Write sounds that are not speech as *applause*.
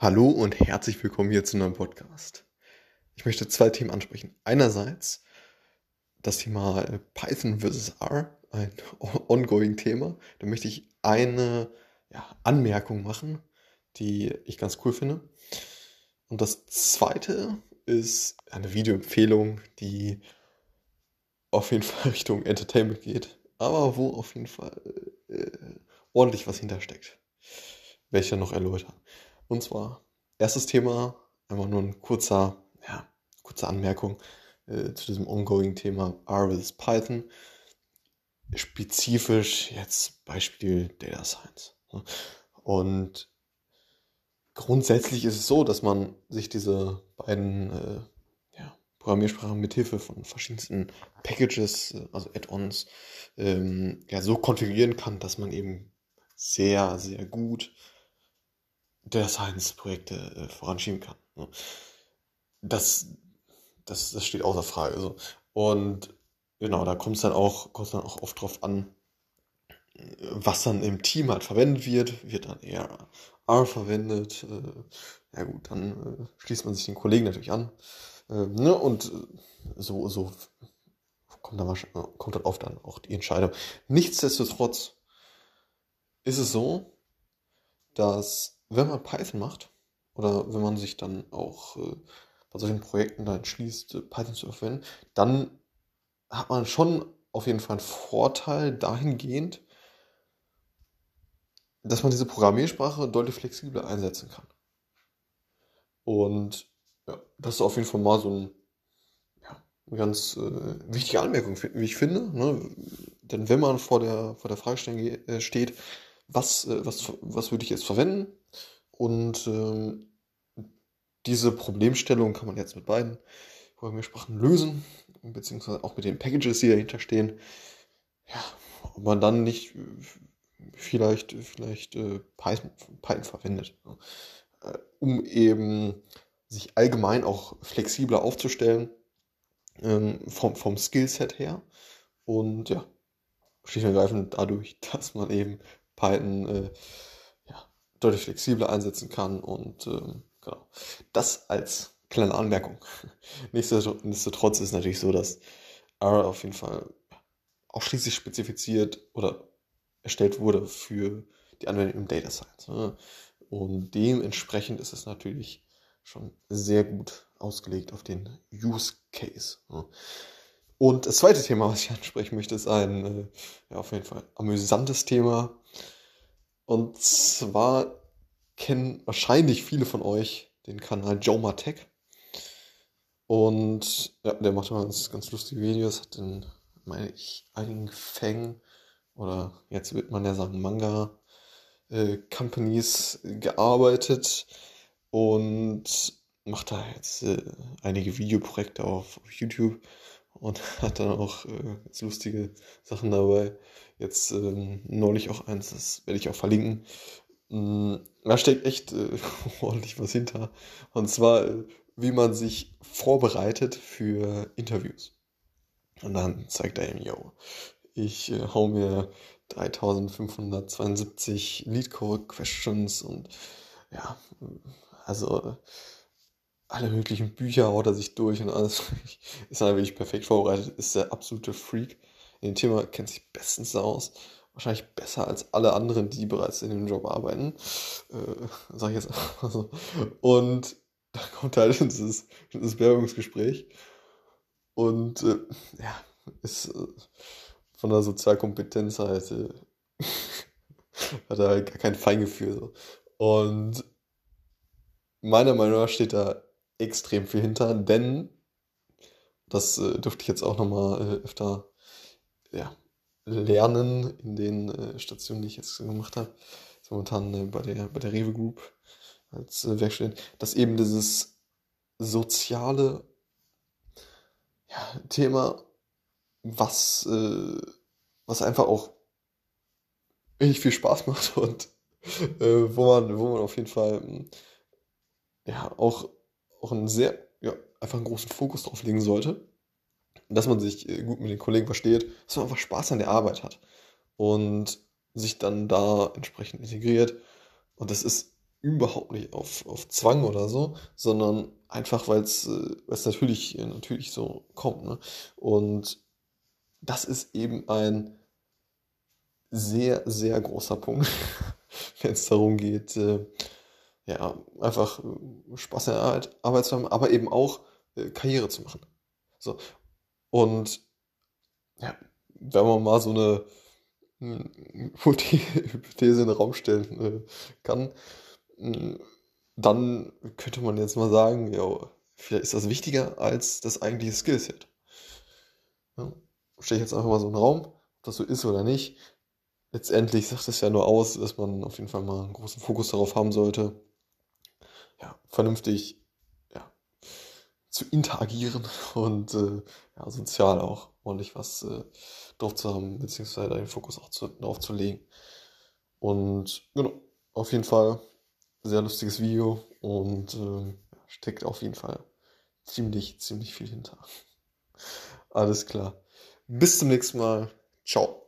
Hallo und herzlich willkommen hier zu einem Podcast. Ich möchte zwei Themen ansprechen. Einerseits das Thema äh, Python versus R, ein *laughs* ongoing Thema. Da möchte ich eine ja, Anmerkung machen, die ich ganz cool finde. Und das zweite ist eine Videoempfehlung, die auf jeden *laughs* Fall Richtung Entertainment geht, aber wo auf jeden Fall äh, ordentlich was hintersteckt. Welcher noch erläutern. Und zwar, erstes Thema, einmal nur ein kurzer, ja, kurze Anmerkung äh, zu diesem ongoing Thema R vs Python. Spezifisch jetzt Beispiel Data Science. Ne? Und grundsätzlich ist es so, dass man sich diese beiden äh, ja, Programmiersprachen mithilfe von verschiedensten Packages, äh, also Add-ons, ähm, ja, so konfigurieren kann, dass man eben sehr, sehr gut der Science-Projekte äh, voranschieben kann. Ne? Das, das, das steht außer Frage. So. Und genau, da kommt es dann auch, dann auch oft drauf an, was dann im Team halt verwendet wird. Wird dann eher R verwendet. Äh, ja gut, dann äh, schließt man sich den Kollegen natürlich an. Äh, ne? Und so, so kommt dann, kommt dann oft dann auch die Entscheidung. Nichtsdestotrotz ist es so, dass wenn man Python macht oder wenn man sich dann auch äh, bei solchen Projekten da entschließt, äh, Python zu verwenden, dann hat man schon auf jeden Fall einen Vorteil dahingehend, dass man diese Programmiersprache deutlich flexibler einsetzen kann. Und ja, das ist auf jeden Fall mal so ein, eine ganz äh, wichtige Anmerkung, wie ich finde. Ne? Denn wenn man vor der, vor der Fragestellung äh, steht, was, äh, was, was würde ich jetzt verwenden? Und ähm, diese Problemstellung kann man jetzt mit beiden Programmiersprachen lösen, beziehungsweise auch mit den Packages, die dahinter stehen. Ja, ob man dann nicht vielleicht, vielleicht äh, Python, Python verwendet, äh, um eben sich allgemein auch flexibler aufzustellen ähm, vom, vom Skillset her. Und ja, schlicht und ergreifend dadurch, *laughs* dass man eben Python äh, ja, deutlich flexibler einsetzen kann und ähm, genau. Das als kleine Anmerkung. *laughs* Nichtsdestotrotz ist es natürlich so, dass R auf jeden Fall ausschließlich spezifiziert oder erstellt wurde für die Anwendung im Data Science. Ne? Und dementsprechend ist es natürlich schon sehr gut ausgelegt auf den Use Case. Ne? Und das zweite Thema, was ich ansprechen möchte, ist ein äh, ja, auf jeden Fall amüsantes Thema. Und zwar kennen wahrscheinlich viele von euch den Kanal Joma Tech. Und ja, der macht immer ganz, ganz lustige Videos, hat in, meine ich, einigen Fängen oder jetzt wird man ja sagen Manga äh, Companies gearbeitet und macht da jetzt äh, einige Videoprojekte auf, auf YouTube und *laughs* hat dann auch äh, ganz lustige Sachen dabei. Jetzt ähm, neulich auch eins, das werde ich auch verlinken. Ähm, da steckt echt äh, *laughs* ordentlich was hinter. Und zwar, äh, wie man sich vorbereitet für Interviews. Und dann zeigt er ihm, yo, ich äh, hau mir 3572 Lead Code Questions und ja, also alle möglichen Bücher haut er sich durch und alles. *laughs* ist er wirklich perfekt vorbereitet, ist der absolute Freak. In dem Thema kennt sich bestens aus. Wahrscheinlich besser als alle anderen, die bereits in dem Job arbeiten. Äh, sag ich jetzt einfach *laughs* so. Und da kommt halt *laughs* dieses, dieses Werbungsgespräch. Und äh, ja, ist äh, von der Sozialkompetenz halt, äh, hat er halt gar kein Feingefühl. So. Und meiner Meinung nach steht da extrem viel hinter, denn das äh, durfte ich jetzt auch nochmal äh, öfter ja, lernen in den äh, Stationen, die ich jetzt gemacht habe. Momentan äh, bei, der, bei der Rewe Group als äh, Werkstudent, dass eben dieses soziale ja, Thema, was, äh, was einfach auch richtig viel Spaß *laughs* macht und äh, wo, man, wo man auf jeden Fall ja auch auch einen sehr, ja, einfach einen großen Fokus drauf legen sollte. Dass man sich äh, gut mit den Kollegen versteht, dass man einfach Spaß an der Arbeit hat und sich dann da entsprechend integriert. Und das ist überhaupt nicht auf, auf Zwang oder so, sondern einfach, weil es äh, natürlich, natürlich so kommt. Ne? Und das ist eben ein sehr, sehr großer Punkt, *laughs* wenn es darum geht, äh, ja, einfach äh, Spaß in der Arbeit, Arbeit zu haben, aber eben auch äh, Karriere zu machen. So. Und ja, wenn man mal so eine hm, *laughs* Hypothese in den Raum stellen äh, kann, dann könnte man jetzt mal sagen, ja, vielleicht ist das wichtiger als das eigentliche Skillset. Ja, Stelle ich jetzt einfach mal so einen Raum, ob das so ist oder nicht. Letztendlich sagt es ja nur aus, dass man auf jeden Fall mal einen großen Fokus darauf haben sollte, ja, vernünftig ja, zu interagieren *laughs* und äh, ja, sozial auch ordentlich was äh, drauf zu haben, beziehungsweise den Fokus auch zu, drauf zu legen. Und genau, auf jeden Fall sehr lustiges Video und äh, steckt auf jeden Fall ziemlich, ziemlich viel hinter. *laughs* Alles klar. Bis zum nächsten Mal. Ciao.